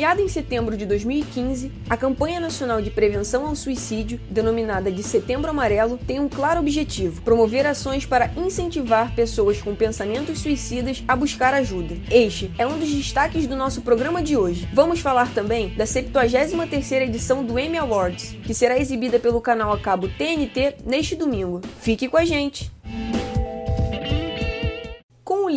Criada em setembro de 2015, a campanha nacional de prevenção ao suicídio, denominada de Setembro Amarelo, tem um claro objetivo: promover ações para incentivar pessoas com pensamentos suicidas a buscar ajuda. Este é um dos destaques do nosso programa de hoje. Vamos falar também da 73ª edição do Emmy Awards, que será exibida pelo canal a cabo TNT neste domingo. Fique com a gente!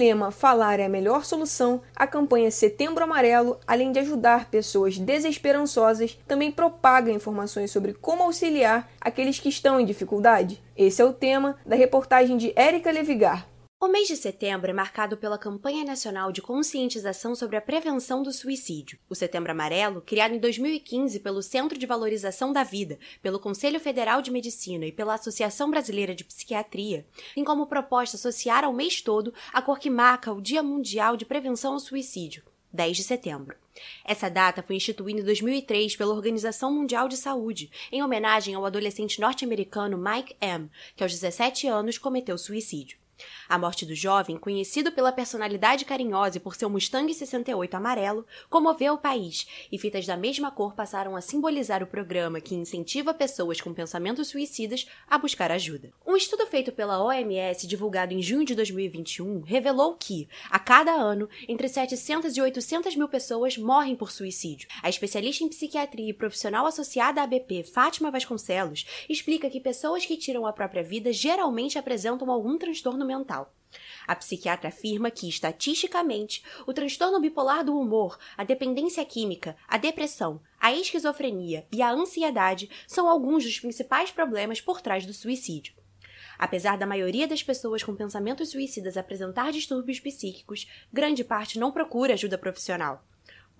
Lema Falar é a melhor solução, a campanha Setembro Amarelo, além de ajudar pessoas desesperançosas, também propaga informações sobre como auxiliar aqueles que estão em dificuldade. Esse é o tema da reportagem de Érica Levigar. O mês de setembro é marcado pela campanha nacional de conscientização sobre a prevenção do suicídio. O Setembro Amarelo, criado em 2015 pelo Centro de Valorização da Vida, pelo Conselho Federal de Medicina e pela Associação Brasileira de Psiquiatria, tem como proposta associar ao mês todo a cor que marca o Dia Mundial de Prevenção ao Suicídio, 10 de setembro. Essa data foi instituída em 2003 pela Organização Mundial de Saúde, em homenagem ao adolescente norte-americano Mike M., que aos 17 anos cometeu suicídio. A morte do jovem, conhecido pela personalidade carinhosa e por seu Mustang 68 amarelo, comoveu o país, e fitas da mesma cor passaram a simbolizar o programa que incentiva pessoas com pensamentos suicidas a buscar ajuda. Um estudo feito pela OMS, divulgado em junho de 2021, revelou que, a cada ano, entre 700 e 800 mil pessoas morrem por suicídio. A especialista em psiquiatria e profissional associada à BP, Fátima Vasconcelos, explica que pessoas que tiram a própria vida geralmente apresentam algum transtorno mental. A psiquiatra afirma que, estatisticamente, o transtorno bipolar do humor, a dependência química, a depressão, a esquizofrenia e a ansiedade são alguns dos principais problemas por trás do suicídio. Apesar da maioria das pessoas com pensamentos suicidas apresentar distúrbios psíquicos, grande parte não procura ajuda profissional.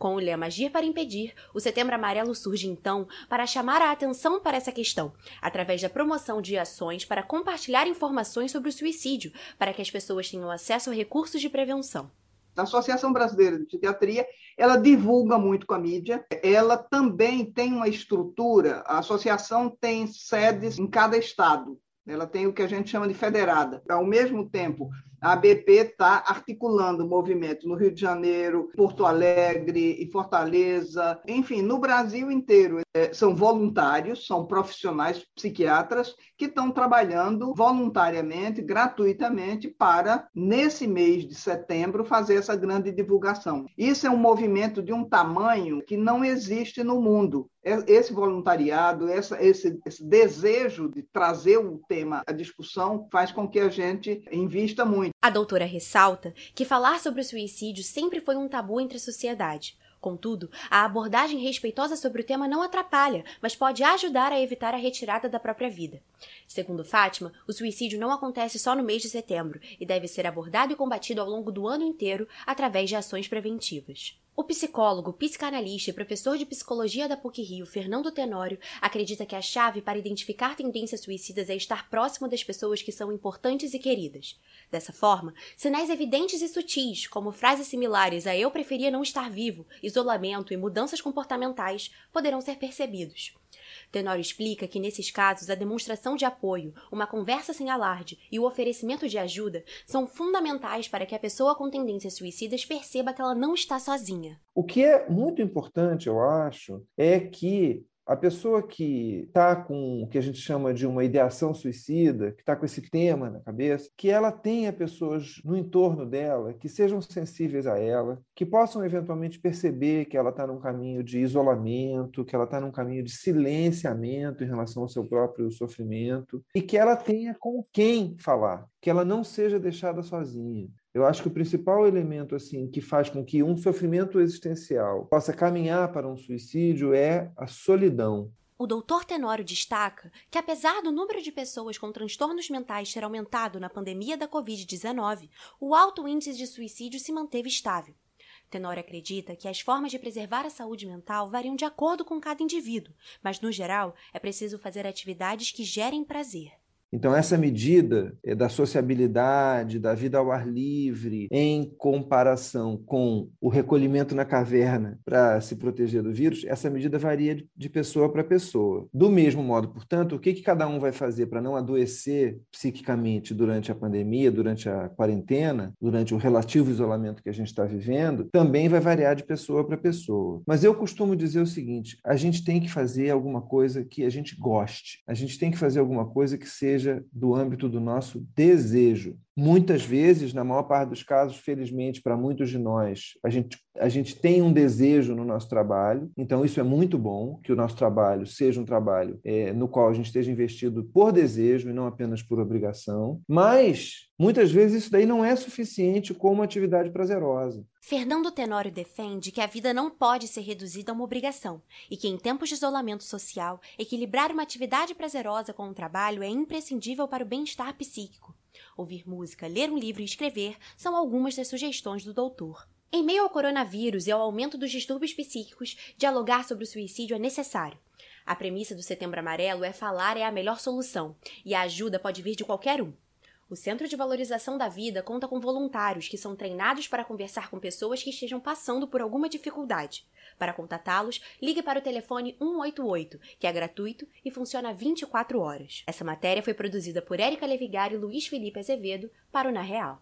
Com o lema Agir para Impedir, o Setembro Amarelo surge então para chamar a atenção para essa questão, através da promoção de ações para compartilhar informações sobre o suicídio, para que as pessoas tenham acesso a recursos de prevenção. A Associação Brasileira de Psiquiatria, ela divulga muito com a mídia. Ela também tem uma estrutura, a associação tem sedes em cada estado. Ela tem o que a gente chama de federada. Ao mesmo tempo, a ABP está articulando o movimento no Rio de Janeiro, Porto Alegre e Fortaleza, enfim, no Brasil inteiro. É, são voluntários, são profissionais psiquiatras que estão trabalhando voluntariamente, gratuitamente, para, nesse mês de setembro, fazer essa grande divulgação. Isso é um movimento de um tamanho que não existe no mundo esse voluntariado, essa, esse, esse, desejo de trazer o tema à discussão faz com que a gente invista muito. A doutora ressalta que falar sobre o suicídio sempre foi um tabu entre a sociedade. Contudo, a abordagem respeitosa sobre o tema não atrapalha, mas pode ajudar a evitar a retirada da própria vida. Segundo Fátima, o suicídio não acontece só no mês de setembro e deve ser abordado e combatido ao longo do ano inteiro através de ações preventivas. O psicólogo, psicanalista e professor de psicologia da PUC-Rio, Fernando Tenório, acredita que a chave para identificar tendências suicidas é estar próximo das pessoas que são importantes e queridas. Dessa forma, sinais evidentes e sutis, como frases similares a eu preferia não estar vivo, isolamento e mudanças comportamentais, poderão ser percebidos. Tenório explica que, nesses casos, a demonstração de apoio, uma conversa sem alarde e o oferecimento de ajuda são fundamentais para que a pessoa com tendências suicidas perceba que ela não está sozinha. O que é muito importante, eu acho, é que a pessoa que está com o que a gente chama de uma ideação suicida, que está com esse tema na cabeça, que ela tenha pessoas no entorno dela que sejam sensíveis a ela, que possam eventualmente perceber que ela está num caminho de isolamento, que ela está num caminho de silenciamento em relação ao seu próprio sofrimento, e que ela tenha com quem falar, que ela não seja deixada sozinha. Eu acho que o principal elemento assim que faz com que um sofrimento existencial possa caminhar para um suicídio é a solidão. O doutor Tenório destaca que, apesar do número de pessoas com transtornos mentais ter aumentado na pandemia da Covid-19, o alto índice de suicídio se manteve estável. Tenório acredita que as formas de preservar a saúde mental variam de acordo com cada indivíduo, mas, no geral, é preciso fazer atividades que gerem prazer. Então, essa medida é, da sociabilidade, da vida ao ar livre, em comparação com o recolhimento na caverna para se proteger do vírus, essa medida varia de pessoa para pessoa. Do mesmo modo, portanto, o que, que cada um vai fazer para não adoecer psiquicamente durante a pandemia, durante a quarentena, durante o relativo isolamento que a gente está vivendo, também vai variar de pessoa para pessoa. Mas eu costumo dizer o seguinte: a gente tem que fazer alguma coisa que a gente goste, a gente tem que fazer alguma coisa que seja do âmbito do nosso desejo. Muitas vezes, na maior parte dos casos, felizmente para muitos de nós, a gente, a gente tem um desejo no nosso trabalho, então isso é muito bom, que o nosso trabalho seja um trabalho é, no qual a gente esteja investido por desejo e não apenas por obrigação, mas muitas vezes isso daí não é suficiente como atividade prazerosa. Fernando Tenório defende que a vida não pode ser reduzida a uma obrigação e que, em tempos de isolamento social, equilibrar uma atividade prazerosa com o trabalho é imprescindível para o bem-estar psíquico. Ouvir música, ler um livro e escrever são algumas das sugestões do doutor. Em meio ao coronavírus e ao aumento dos distúrbios psíquicos, dialogar sobre o suicídio é necessário. A premissa do Setembro Amarelo é falar é a melhor solução, e a ajuda pode vir de qualquer um. O Centro de Valorização da Vida conta com voluntários que são treinados para conversar com pessoas que estejam passando por alguma dificuldade. Para contatá-los, ligue para o telefone 188, que é gratuito e funciona 24 horas. Essa matéria foi produzida por Érica Levigar e Luiz Felipe Azevedo para o Na Real.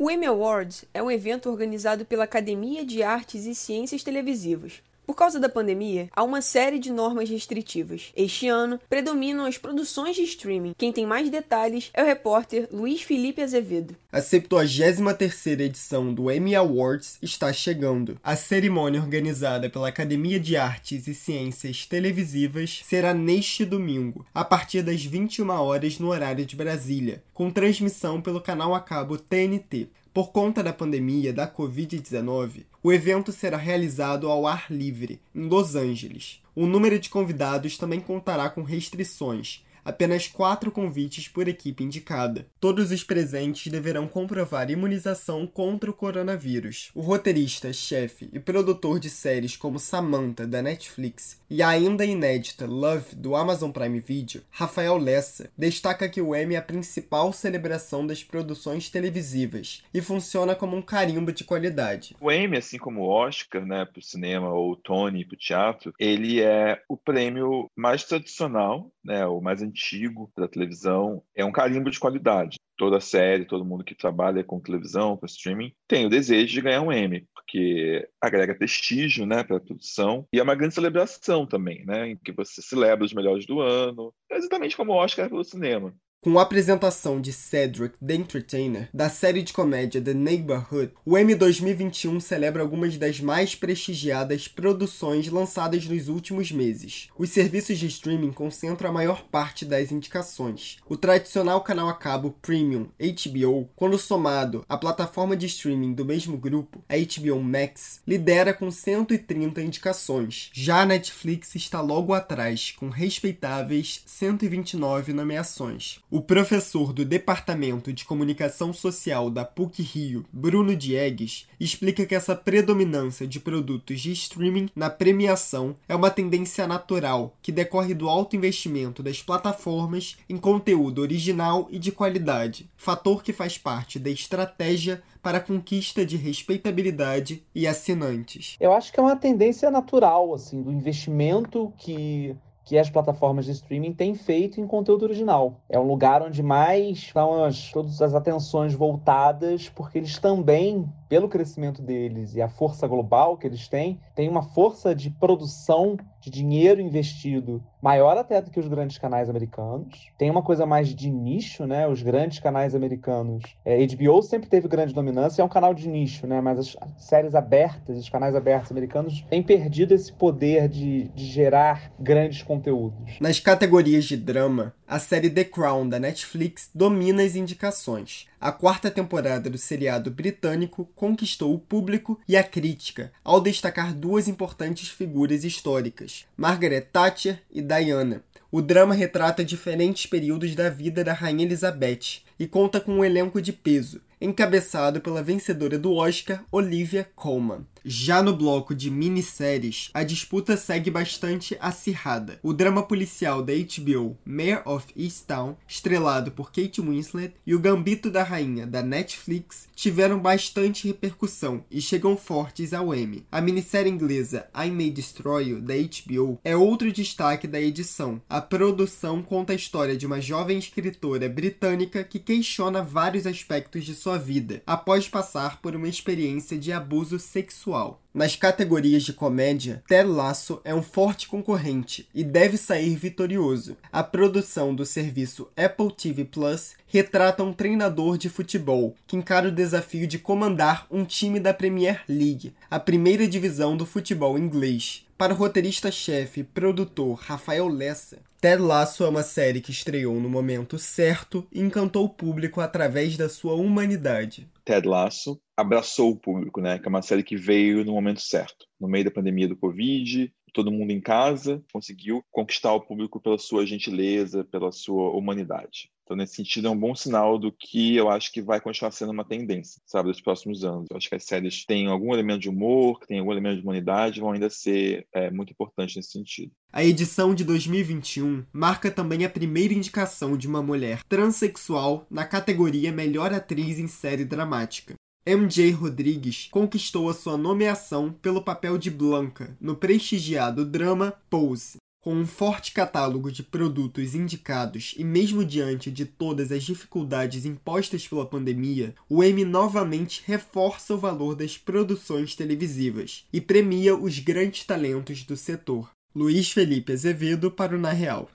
O Emmy Awards é um evento organizado pela Academia de Artes e Ciências Televisivas, por causa da pandemia, há uma série de normas restritivas. Este ano, predominam as produções de streaming. Quem tem mais detalhes é o repórter Luiz Felipe Azevedo. A 73ª edição do Emmy Awards está chegando. A cerimônia organizada pela Academia de Artes e Ciências Televisivas será neste domingo, a partir das 21 horas no horário de Brasília, com transmissão pelo canal a cabo TNT. Por conta da pandemia da Covid-19, o evento será realizado ao ar livre, em Los Angeles. O número de convidados também contará com restrições, apenas quatro convites por equipe indicada. Todos os presentes deverão comprovar imunização contra o coronavírus. O roteirista, chefe e produtor de séries como Samantha, da Netflix, e a ainda inédita Love, do Amazon Prime Video, Rafael Lessa, destaca que o Emmy é a principal celebração das produções televisivas e funciona como um carimbo de qualidade. O Emmy, assim como o Oscar, né, para o cinema, ou o Tony para o teatro, ele é o prêmio mais tradicional, né, o mais antigo antigo da televisão, é um carimbo de qualidade. Toda série, todo mundo que trabalha com televisão, com streaming, tem o desejo de ganhar um Emmy, porque agrega prestígio né, para a produção e é uma grande celebração também, né, em que você celebra os melhores do ano, exatamente como o Oscar é pelo cinema. Com a apresentação de Cedric the Entertainer da série de comédia The Neighborhood, o Emmy 2021 celebra algumas das mais prestigiadas produções lançadas nos últimos meses. Os serviços de streaming concentram a maior parte das indicações. O tradicional canal a cabo Premium HBO, quando somado à plataforma de streaming do mesmo grupo, a HBO Max, lidera com 130 indicações. Já a Netflix está logo atrás, com respeitáveis 129 nomeações. O professor do Departamento de Comunicação Social da PUC-Rio, Bruno Diegues, explica que essa predominância de produtos de streaming na premiação é uma tendência natural que decorre do alto investimento das plataformas em conteúdo original e de qualidade, fator que faz parte da estratégia para a conquista de respeitabilidade e assinantes. Eu acho que é uma tendência natural assim do investimento que que as plataformas de streaming têm feito em conteúdo original. É um lugar onde mais estão as, todas as atenções voltadas, porque eles também pelo crescimento deles e a força global que eles têm, tem uma força de produção de dinheiro investido maior até do que os grandes canais americanos. Tem uma coisa mais de nicho, né? Os grandes canais americanos. É, HBO sempre teve grande dominância, é um canal de nicho, né? Mas as séries abertas, os canais abertos americanos têm perdido esse poder de, de gerar grandes conteúdos. Nas categorias de drama, a série The Crown da Netflix domina as indicações. A quarta temporada do seriado britânico conquistou o público e a crítica ao destacar duas importantes figuras históricas, Margaret Thatcher e Diana. O drama retrata diferentes períodos da vida da Rainha Elizabeth e conta com um elenco de peso, encabeçado pela vencedora do Oscar, Olivia Colman. Já no bloco de minisséries, a disputa segue bastante acirrada. O drama policial da HBO, Mayor of Easttown, estrelado por Kate Winslet, e o Gambito da Rainha, da Netflix, tiveram bastante repercussão e chegam fortes ao Emmy. A minissérie inglesa I May Destroy You, da HBO, é outro destaque da edição. A produção conta a história de uma jovem escritora britânica que questiona vários aspectos de sua vida, após passar por uma experiência de abuso sexual. Nas categorias de comédia, Ted Lasso é um forte concorrente e deve sair vitorioso. A produção do serviço Apple TV Plus retrata um treinador de futebol que encara o desafio de comandar um time da Premier League, a primeira divisão do futebol inglês. Para o roteirista-chefe e produtor Rafael Lessa, Ted Lasso é uma série que estreou no momento certo e encantou o público através da sua humanidade. Ted Lasso abraçou o público, né? Que é uma série que veio no momento certo, no meio da pandemia do Covid, todo mundo em casa, conseguiu conquistar o público pela sua gentileza, pela sua humanidade. Então, nesse sentido, é um bom sinal do que eu acho que vai continuar sendo uma tendência, sabe, dos próximos anos. Eu acho que as séries têm algum elemento de humor, têm algum elemento de humanidade, vão ainda ser é, muito importantes nesse sentido. A edição de 2021 marca também a primeira indicação de uma mulher transexual na categoria Melhor Atriz em Série Dramática. MJ Rodrigues conquistou a sua nomeação pelo papel de Blanca no prestigiado drama Pose. Com um forte catálogo de produtos indicados e mesmo diante de todas as dificuldades impostas pela pandemia, o Emmy novamente reforça o valor das produções televisivas e premia os grandes talentos do setor. Luiz Felipe Azevedo para o Na Real.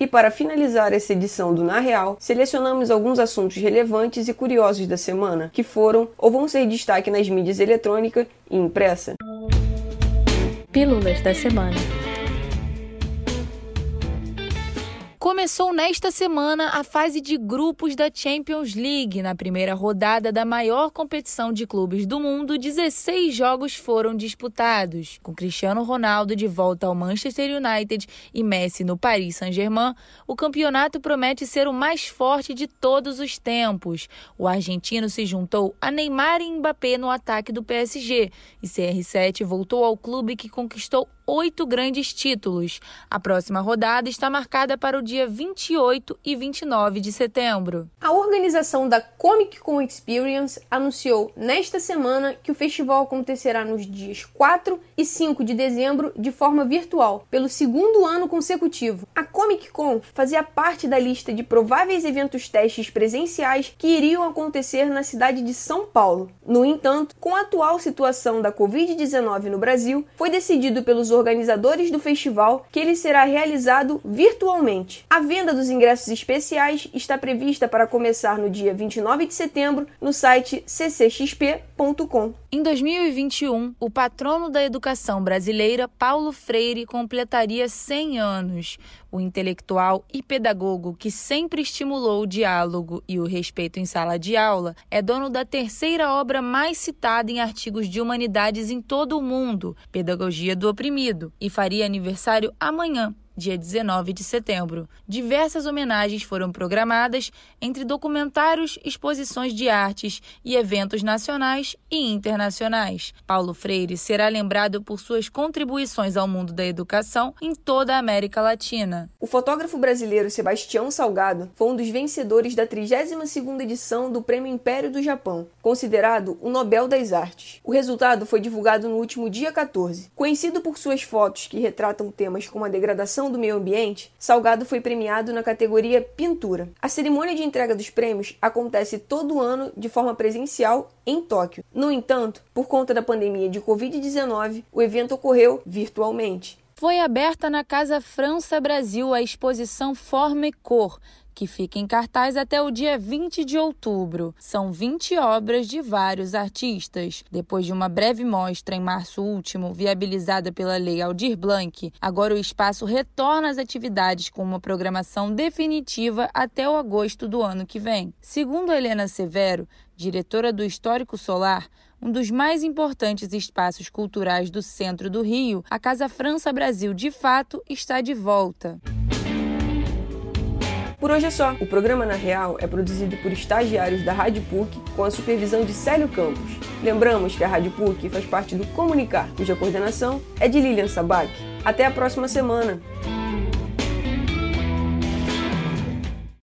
E para finalizar essa edição do Na Real, selecionamos alguns assuntos relevantes e curiosos da semana que foram ou vão ser destaque nas mídias eletrônica e impressa. Pílulas da Semana. Começou nesta semana a fase de grupos da Champions League. Na primeira rodada da maior competição de clubes do mundo, 16 jogos foram disputados. Com Cristiano Ronaldo de volta ao Manchester United e Messi no Paris Saint-Germain, o campeonato promete ser o mais forte de todos os tempos. O argentino se juntou a Neymar e Mbappé no ataque do PSG e CR7 voltou ao clube que conquistou oito grandes títulos. A próxima rodada está marcada para o dia 28 e 29 de setembro. A organização da Comic Con Experience anunciou nesta semana que o festival acontecerá nos dias 4 e 5 de dezembro de forma virtual, pelo segundo ano consecutivo. A Comic Con fazia parte da lista de prováveis eventos testes presenciais que iriam acontecer na cidade de São Paulo. No entanto, com a atual situação da Covid-19 no Brasil, foi decidido pelos organizadores do festival que ele será realizado virtualmente. A venda dos ingressos especiais está prevista para começar no dia 29 de setembro no site ccxp.com. Em 2021, o patrono da educação brasileira, Paulo Freire, completaria 100 anos. O intelectual e pedagogo que sempre estimulou o diálogo e o respeito em sala de aula é dono da terceira obra mais citada em artigos de humanidades em todo o mundo, Pedagogia do Oprimido, e faria aniversário amanhã, dia 19 de setembro. Diversas homenagens foram programadas entre documentários, exposições de artes e eventos nacionais e internacionais. Paulo Freire será lembrado por suas contribuições ao mundo da educação em toda a América Latina. O fotógrafo brasileiro Sebastião Salgado foi um dos vencedores da 32ª edição do Prêmio Império do Japão, considerado o Nobel das Artes. O resultado foi divulgado no último dia 14. Conhecido por suas fotos que retratam temas como a degradação do meio ambiente, Salgado foi premiado na categoria Pintura. A cerimônia de entrega dos prêmios acontece todo ano de forma presencial em Tóquio. No entanto, por conta da pandemia de Covid-19, o evento ocorreu virtualmente. Foi aberta na Casa França Brasil a exposição Forma e Cor, que fica em cartaz até o dia 20 de outubro. São 20 obras de vários artistas. Depois de uma breve mostra em março último, viabilizada pela Lei Aldir Blanc, agora o espaço retorna às atividades com uma programação definitiva até o agosto do ano que vem. Segundo Helena Severo, diretora do Histórico Solar, um dos mais importantes espaços culturais do centro do Rio, a Casa França Brasil de fato está de volta. Por hoje é só. O programa Na Real é produzido por estagiários da Rádio PUC com a supervisão de Célio Campos. Lembramos que a Rádio PUC faz parte do Comunicar, cuja coordenação é de Lilian Sabac. Até a próxima semana!